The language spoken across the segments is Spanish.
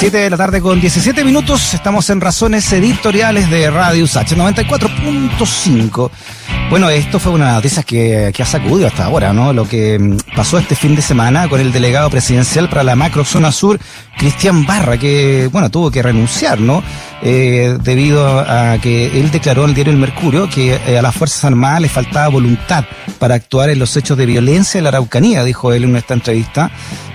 7 de la tarde con 17 minutos. Estamos en Razones Editoriales de Radio USACH 94.5. Bueno, esto fue una noticia que, que ha sacudido hasta ahora, ¿no? Lo que mm, pasó este fin de semana con el delegado presidencial para la macrozona sur, Cristian Barra, que, bueno, tuvo que renunciar, ¿no? Eh, debido a que él declaró en el diario El Mercurio que eh, a las Fuerzas Armadas le faltaba voluntad para actuar en los hechos de violencia en la Araucanía, dijo él en esta entrevista.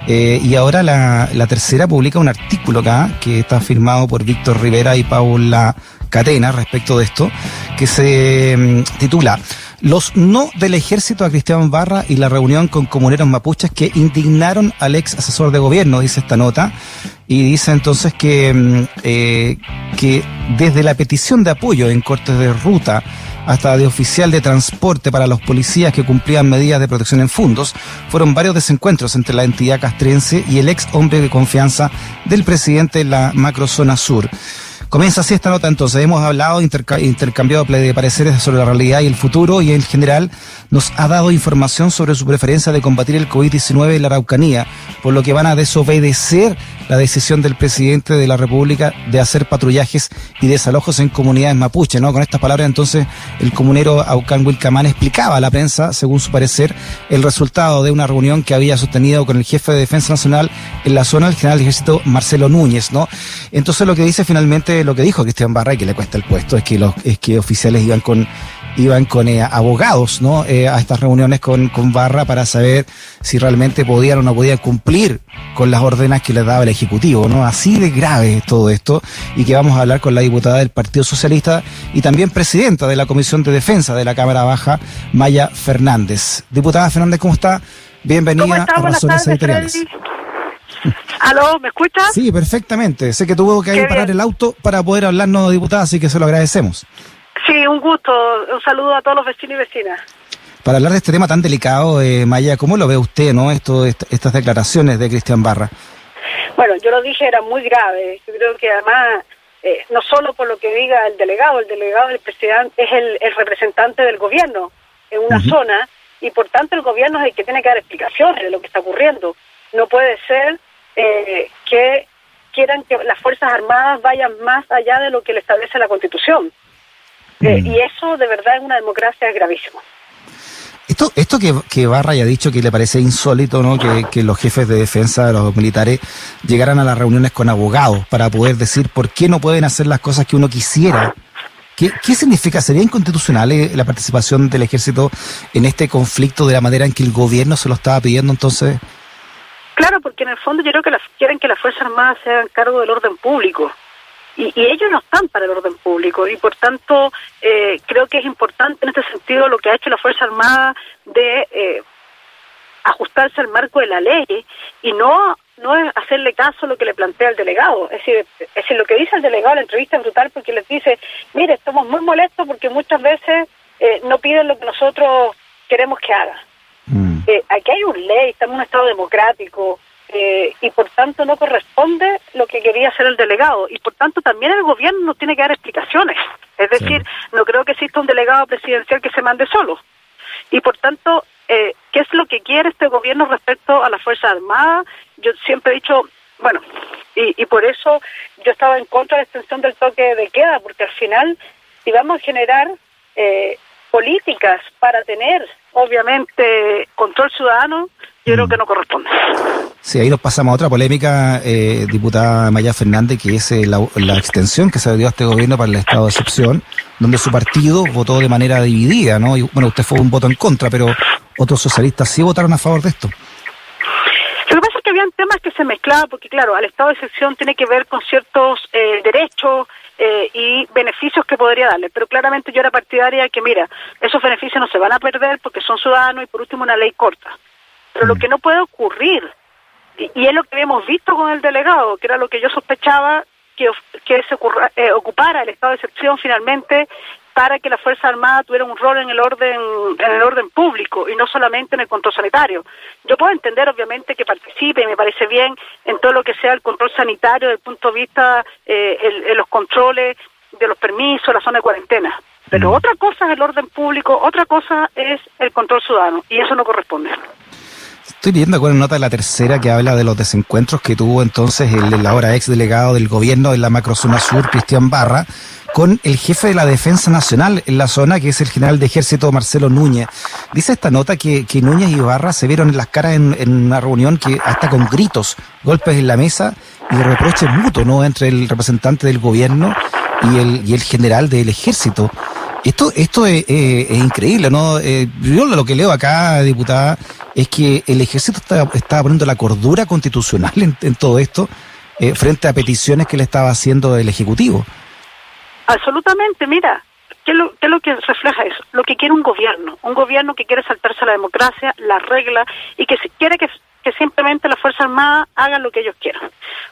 Eh, y ahora la, la tercera publica un artículo acá que está firmado por Víctor Rivera y Paula Catena respecto de esto, que se mm, titula Los no del ejército a Cristian Barra y la reunión con comuneros mapuches que indignaron al ex asesor de gobierno, dice esta nota, y dice entonces que, mm, eh, que desde la petición de apoyo en cortes de ruta hasta de oficial de transporte para los policías que cumplían medidas de protección en fundos, fueron varios desencuentros entre la entidad castrense y el ex hombre de confianza del presidente de la macrozona sur. Comienza así esta nota entonces. Hemos hablado, interca intercambiado de pareceres sobre la realidad y el futuro y en general nos ha dado información sobre su preferencia de combatir el COVID-19 en la Araucanía, por lo que van a desobedecer la decisión del presidente de la República de hacer patrullajes y desalojos en comunidades mapuche, ¿no? Con estas palabras entonces el comunero Aucán Wilcamán explicaba a la prensa, según su parecer, el resultado de una reunión que había sostenido con el jefe de Defensa Nacional en la zona del general de ejército Marcelo Núñez, ¿no? Entonces lo que dice finalmente, lo que dijo Cristian Barra y que le cuesta el puesto es que los es que oficiales iban con iban con eh, abogados ¿no? Eh, a estas reuniones con, con Barra para saber si realmente podían o no podían cumplir con las órdenes que les daba el Ejecutivo. ¿no? Así de grave es todo esto y que vamos a hablar con la diputada del Partido Socialista y también presidenta de la Comisión de Defensa de la Cámara Baja, Maya Fernández. Diputada Fernández, ¿cómo está? Bienvenida a Razones Editoriales. ¿Aló? ¿Me escuchas? Sí, perfectamente. Sé que tuvo que parar el auto para poder hablarnos, diputada, así que se lo agradecemos. Sí, un gusto. Un saludo a todos los vecinos y vecinas. Para hablar de este tema tan delicado, eh, Maya, ¿cómo lo ve usted, no? Esto, estas declaraciones de Cristian Barra. Bueno, yo lo dije, era muy grave. Yo creo que además, eh, no solo por lo que diga el delegado, el delegado del presidente es el, el representante del gobierno en una zona y por tanto el gobierno es el que tiene que dar explicaciones de lo que está ocurriendo. No puede ser eh, que quieran que las Fuerzas Armadas vayan más allá de lo que le establece la Constitución. Eh, y eso de verdad en una democracia es gravísimo. Esto, esto que, que Barra haya dicho que le parece insólito, ¿no? Que, que los jefes de defensa, los militares, llegaran a las reuniones con abogados para poder decir por qué no pueden hacer las cosas que uno quisiera. ¿Qué, qué significa? ¿Sería inconstitucional eh, la participación del ejército en este conflicto de la manera en que el gobierno se lo estaba pidiendo entonces? Claro, porque en el fondo yo creo que las, quieren que las Fuerzas Armadas se hagan cargo del orden público. Y, ellos no están para el orden público y por tanto eh, creo que es importante en este sentido lo que ha hecho la Fuerza Armada de eh, ajustarse al marco de la ley y no no hacerle caso a lo que le plantea el delegado. Es decir, es decir, lo que dice el delegado en la entrevista es brutal porque les dice, mire, estamos muy molestos porque muchas veces eh, no piden lo que nosotros queremos que haga. Mm. Eh, aquí hay una ley, estamos en un Estado democrático, eh, y por tanto no corresponde lo que quería hacer el delegado. Y por tanto también el gobierno nos tiene que dar explicaciones. Es decir no creo que exista un delegado presidencial que se mande solo. Y por tanto eh, qué es lo que quiere este gobierno respecto a las fuerzas armadas yo siempre he dicho bueno y, y por eso yo estaba en contra de la extensión del toque de queda porque al final si vamos a generar eh, políticas para tener obviamente control ciudadano yo creo que no corresponde. Sí, ahí nos pasamos a otra polémica, eh, diputada Maya Fernández, que es eh, la, la, extensión que se dio a este gobierno para el estado de excepción, donde su partido votó de manera dividida, ¿no? Y bueno, usted fue un voto en contra, pero otros socialistas sí votaron a favor de esto. Temas que se mezclaban, porque claro, al estado de excepción tiene que ver con ciertos eh, derechos eh, y beneficios que podría darle, pero claramente yo era partidaria de que, mira, esos beneficios no se van a perder porque son ciudadanos y por último una ley corta. Pero lo que no puede ocurrir, y, y, es lo que habíamos visto con el delegado, que era lo que yo sospechaba, que, que se ocurra, eh, ocupara el estado de excepción finalmente para que la Fuerza Armada tuviera un rol en el orden en el orden público y no solamente en el control sanitario. Yo puedo entender obviamente que participe y me parece bien en todo lo que sea el control sanitario desde el punto de vista eh, el, el los controles de los permisos, la zona de cuarentena. Pero mm. otra cosa es el orden público, otra cosa es el control ciudadano y eso no corresponde Estoy leyendo con nota de la tercera que habla de los desencuentros que tuvo entonces el, ahora ex delegado del gobierno de la macrozona sur, Cristian Barra, con el jefe de la Defensa Nacional en la zona, que es el general de ejército Marcelo Núñez. Dice esta nota que, que Núñez y Barra se vieron en las caras en, en, una reunión que hasta con gritos, golpes en la mesa y reproches mutuos, ¿no? Entre el representante del gobierno y el, general del ejército. Esto, esto es, increíble, ¿no? Eh, yo lo que leo acá, diputada, es que el ejército está, poniendo la cordura constitucional en, todo esto eh, frente a peticiones que le estaba haciendo el Ejecutivo. Absolutamente, mira, ¿qué es, lo, ¿qué es lo que refleja eso? Lo que quiere un gobierno, un gobierno que quiere saltarse la democracia, la regla y que quiere que, que simplemente las Fuerzas Armadas hagan lo que ellos quieran.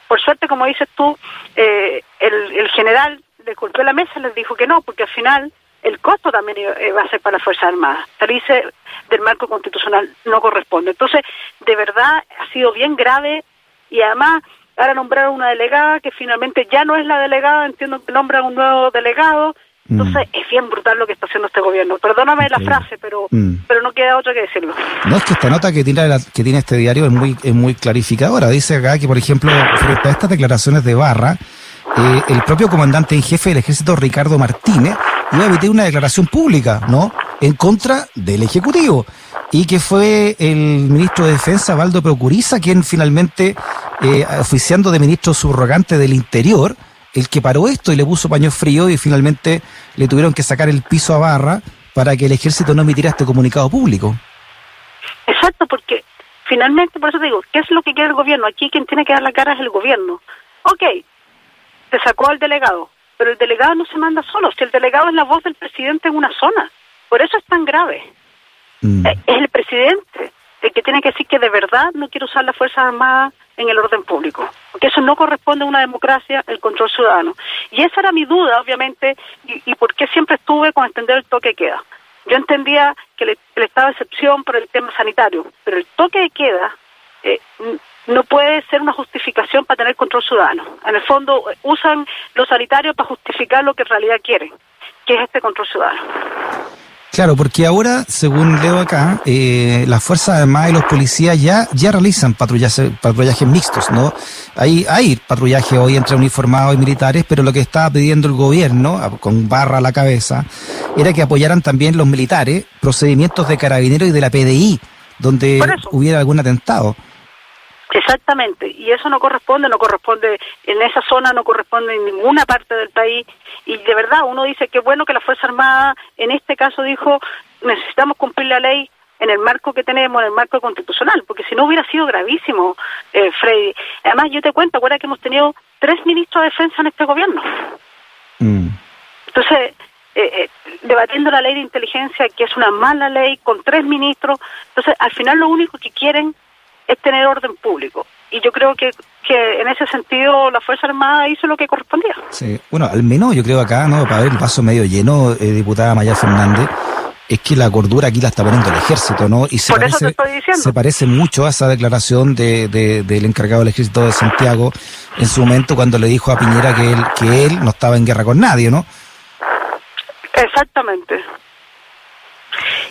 Por suerte, como dices tú, eh, el, el general le golpeó la mesa y les dijo que no, porque al final el costo también va a ser para las Fuerzas Armadas. Salirse del marco constitucional no corresponde. Entonces, de verdad, ha sido bien grave y además ahora nombraron una delegada que finalmente ya no es la delegada, entiendo que nombran un nuevo delegado. Entonces mm. es bien brutal lo que está haciendo este gobierno. Perdóname la frase, pero mm. pero no queda otra que decirlo. No es que esta nota que tiene que tiene este diario es muy es muy clarificadora. Dice acá que por ejemplo frente a estas declaraciones de Barra, eh, el propio comandante en jefe del ejército Ricardo Martínez iba a emitir una declaración pública, ¿no? En contra del Ejecutivo. Y que fue el ministro de Defensa, Valdo Procuriza, quien finalmente, eh, oficiando de ministro subrogante del Interior, el que paró esto y le puso paño frío y finalmente le tuvieron que sacar el piso a barra para que el ejército no emitiera este comunicado público. Exacto, porque finalmente, por eso te digo, ¿qué es lo que quiere el gobierno? Aquí quien tiene que dar la cara es el gobierno. Ok, se sacó al delegado, pero el delegado no se manda solo, si el delegado es la voz del presidente en una zona, por eso es tan grave. Mm. Eh, es el presidente el que tiene que decir que de verdad no quiere usar las Fuerzas Armadas en el orden público, porque eso no corresponde a una democracia, el control ciudadano. Y esa era mi duda, obviamente, y, por qué siempre estuve con extender el toque de queda. Yo entendía que el, estado de excepción por el tema sanitario, pero el toque de queda eh, no puede ser una justificación para tener control ciudadano. En el fondo usan los sanitarios para justificar lo que en realidad quieren, que es este control ciudadano. Claro, porque ahora, según leo acá, eh, las Fuerzas Armadas y los policías ya, ya realizan patrullaje, patrullajes mixtos, ¿no? Hay, hay patrullaje hoy entre uniformados y militares, pero lo que estaba pidiendo el gobierno, con barra a la cabeza, era que apoyaran también los militares procedimientos de carabineros y de la PDI, donde hubiera algún atentado. Exactamente, y eso no corresponde, no corresponde en esa zona, no corresponde en ninguna parte del país, y de verdad uno dice que bueno que la Fuerza Armada en este caso dijo necesitamos cumplir la ley en el marco que tenemos, en el marco constitucional, porque si no hubiera sido gravísimo, eh, Freddy. Además, yo te cuento, acuérdate que hemos tenido tres ministros de defensa en este gobierno. Mm. Entonces, eh, eh, debatiendo la ley de inteligencia, que es una mala ley, con tres ministros, entonces al final lo único que quieren es tener orden público. Y yo creo que, que en ese sentido la Fuerza Armada hizo lo que correspondía. Sí, bueno, al menos yo creo acá, ¿no? Para ver el vaso medio lleno, eh, diputada Maya Fernández, es que la cordura aquí la está poniendo el ejército, ¿no? Y se parece, se parece mucho a esa declaración de, del encargado del ejército de Santiago en su momento cuando le dijo a Piñera que él, que él no estaba en guerra con nadie, ¿no? Exactamente.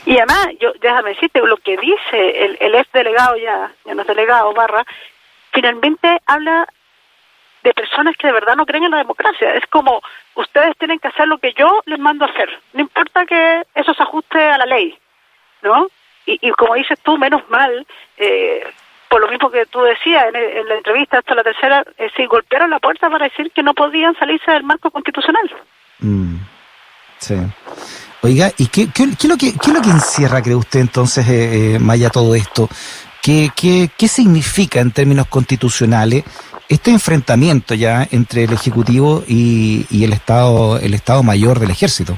Y además, yo déjame decirte, lo que dice el, el ex delegado ya, ya no es delegado, barra, finalmente habla de personas que de verdad no creen en la democracia. Es como, ustedes tienen que hacer lo que yo les mando a hacer. No importa que eso se ajuste a la ley, ¿no? Y, y como dices tú, menos mal, eh, por lo mismo que tú decías en, la entrevista hasta la tercera, eh, se golpearon la puerta para decir que no podían salirse del marco constitucional. Mm, sí. Oiga, ¿y qué, es lo que, lo que encierra, cree usted entonces, eh, eh, Maya, todo esto? ¿Qué, ¿Qué, qué, significa en términos constitucionales este enfrentamiento ya entre el Ejecutivo y, y el Estado el Estado Mayor del Ejército?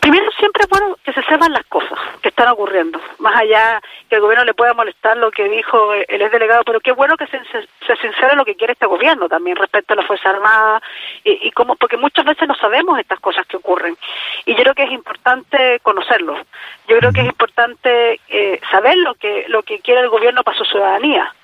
Primero, siempre es bueno que se sepan las cosas están ocurriendo, más allá que el gobierno le pueda molestar lo que dijo el ex delegado, pero qué bueno que se, se, sincere lo que quiere este gobierno también respecto a la Fuerza Armada y, y cómo, porque muchas veces no sabemos estas cosas que ocurren. Y yo creo que es importante conocerlo. Yo creo que es importante eh, saber lo que, lo que quiere el gobierno para su ciudadanía.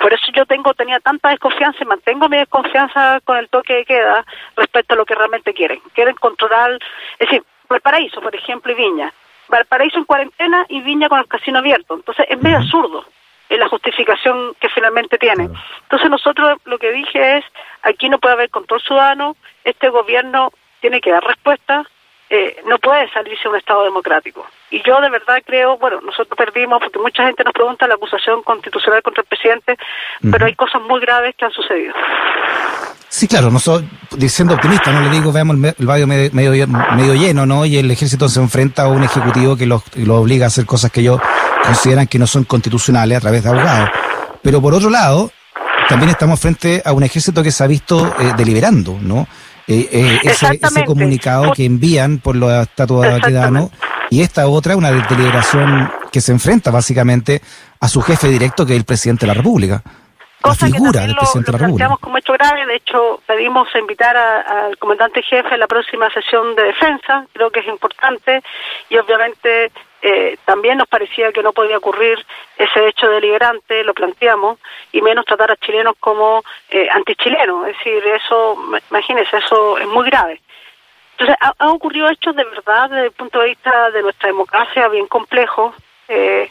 Por eso yo tengo tenía tanta desconfianza y mantengo mi desconfianza con el toque de queda respecto a lo que realmente quieren. Quieren controlar, es decir, el paraíso, por ejemplo, y Viña Valparaíso en cuarentena y Viña con el casino abierto. Entonces es medio absurdo en la justificación que finalmente tiene. Entonces nosotros lo que dije es, aquí no puede haber control ciudadano, este gobierno tiene que dar respuesta, eh, no puede salirse un Estado democrático. Y yo de verdad creo, bueno, nosotros perdimos, porque mucha gente nos pregunta la acusación constitucional contra el presidente, pero hay cosas muy graves que han sucedido. Sí, claro, nosotros, siendo optimista, no le digo, veamos el, barrio medio, medio, lleno, ¿no? Y el ejército se enfrenta a un ejecutivo que lo obliga a hacer cosas que ellos consideran que no son constitucionales a través de abogados. Pero por otro lado, también estamos frente a un ejército que se ha visto eh, deliberando, ¿no? Eh, eh, ese, comunicado que envían por los estatutos de y esta otra, una deliberación que se enfrenta básicamente a su jefe directo, que es el presidente de la República. Cosa que también lo, planteamos como hecho grave, de hecho pedimos invitar al comandante jefe a la próxima sesión de defensa, creo que es importante. Y obviamente eh, también nos parecía que no podía ocurrir ese hecho deliberante, lo planteamos, y menos tratar a chilenos como eh, antichilenos, es decir, eso, imagínense, eso es muy grave. Entonces, han ocurrido hechos de verdad desde el punto de vista de nuestra democracia bien complejos, eh,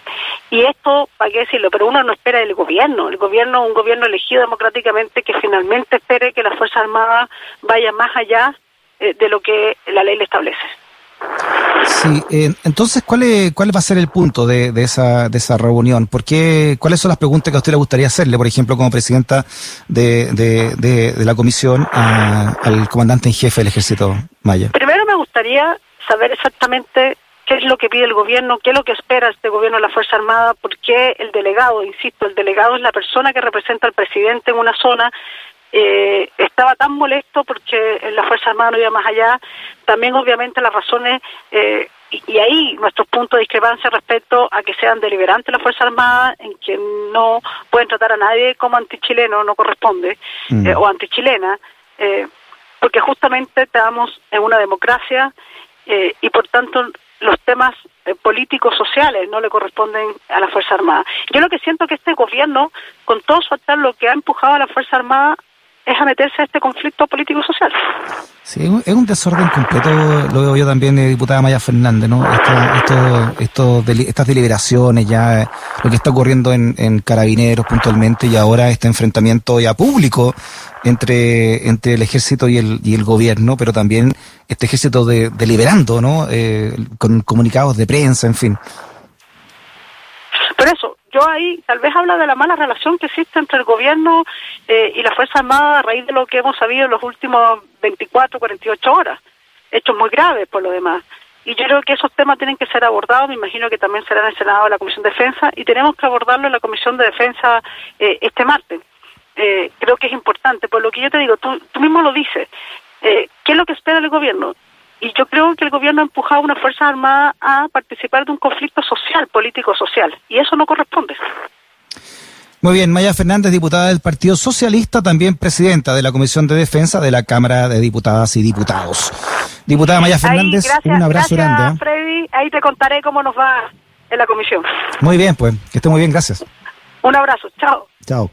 y esto, ¿para qué decirlo? Pero uno no espera del gobierno. El gobierno, un gobierno elegido democráticamente que finalmente espere que las Fuerzas Armadas vayan más allá eh, de lo que la ley le establece. Sí, eh, entonces, ¿cuál, es, ¿cuál va a ser el punto de, de, esa, de esa reunión? ¿Por qué, ¿Cuáles son las preguntas que a usted le gustaría hacerle, por ejemplo, como presidenta de, de, de, la comisión al comandante en jefe del ejército Maya? Primero me gustaría saber exactamente qué es lo que pide el gobierno, qué es lo que espera este gobierno de la Fuerza Armada, por qué el delegado, insisto, el delegado es la persona que representa al presidente en una zona, eh, estaba tan molesto porque la Fuerza Armada no iba más allá, también obviamente las razones, eh, y, ahí nuestros puntos de discrepancia respecto a que sean deliberantes las Fuerzas Armadas, en que no pueden tratar a nadie como antichileno, no corresponde, mm. eh, o antichilena, eh, porque justamente estamos en una democracia y por tanto los temas eh, políticos sociales no le corresponden a la Fuerza Armada. Yo lo que siento que este gobierno, con todo su actar, lo que ha empujado a la Fuerza Armada es a meterse a este conflicto político-social. Sí, es un desorden completo, lo veo yo también, de diputada Maya Fernández, ¿no? Esto, estas deliberaciones, ya lo que está ocurriendo en, en Carabineros puntualmente y ahora este enfrentamiento ya público entre, entre el ejército y el, y el gobierno, pero también este ejército de, deliberando, ¿no? Eh, con comunicados de prensa, en fin. Ahí tal vez habla de la mala relación que existe entre el gobierno eh, y la Fuerza Armada a raíz de lo que hemos sabido en los últimos 24, 48 horas. Hechos muy graves por lo demás. Y yo creo que esos temas tienen que ser abordados, me imagino que también serán en el Senado de la Comisión de Defensa, y tenemos que abordarlo en la Comisión de Defensa eh, este martes. Eh, creo que es importante, por lo que yo te digo, tú, tú mismo lo dices, eh, ¿qué es lo que espera el gobierno? Y yo creo que el gobierno ha empujado a una Fuerza Armada a participar de un conflicto social, político-social, y eso no corresponde. Muy bien, Maya Fernández, diputada del Partido Socialista, también presidenta de la Comisión de Defensa de la Cámara de Diputadas y Diputados. Diputada Maya Fernández, un abrazo grande. ¿eh? Freddy, ahí te contaré cómo nos va en la comisión. Muy bien, pues, que esté muy bien, gracias. Un abrazo, chao. Chao.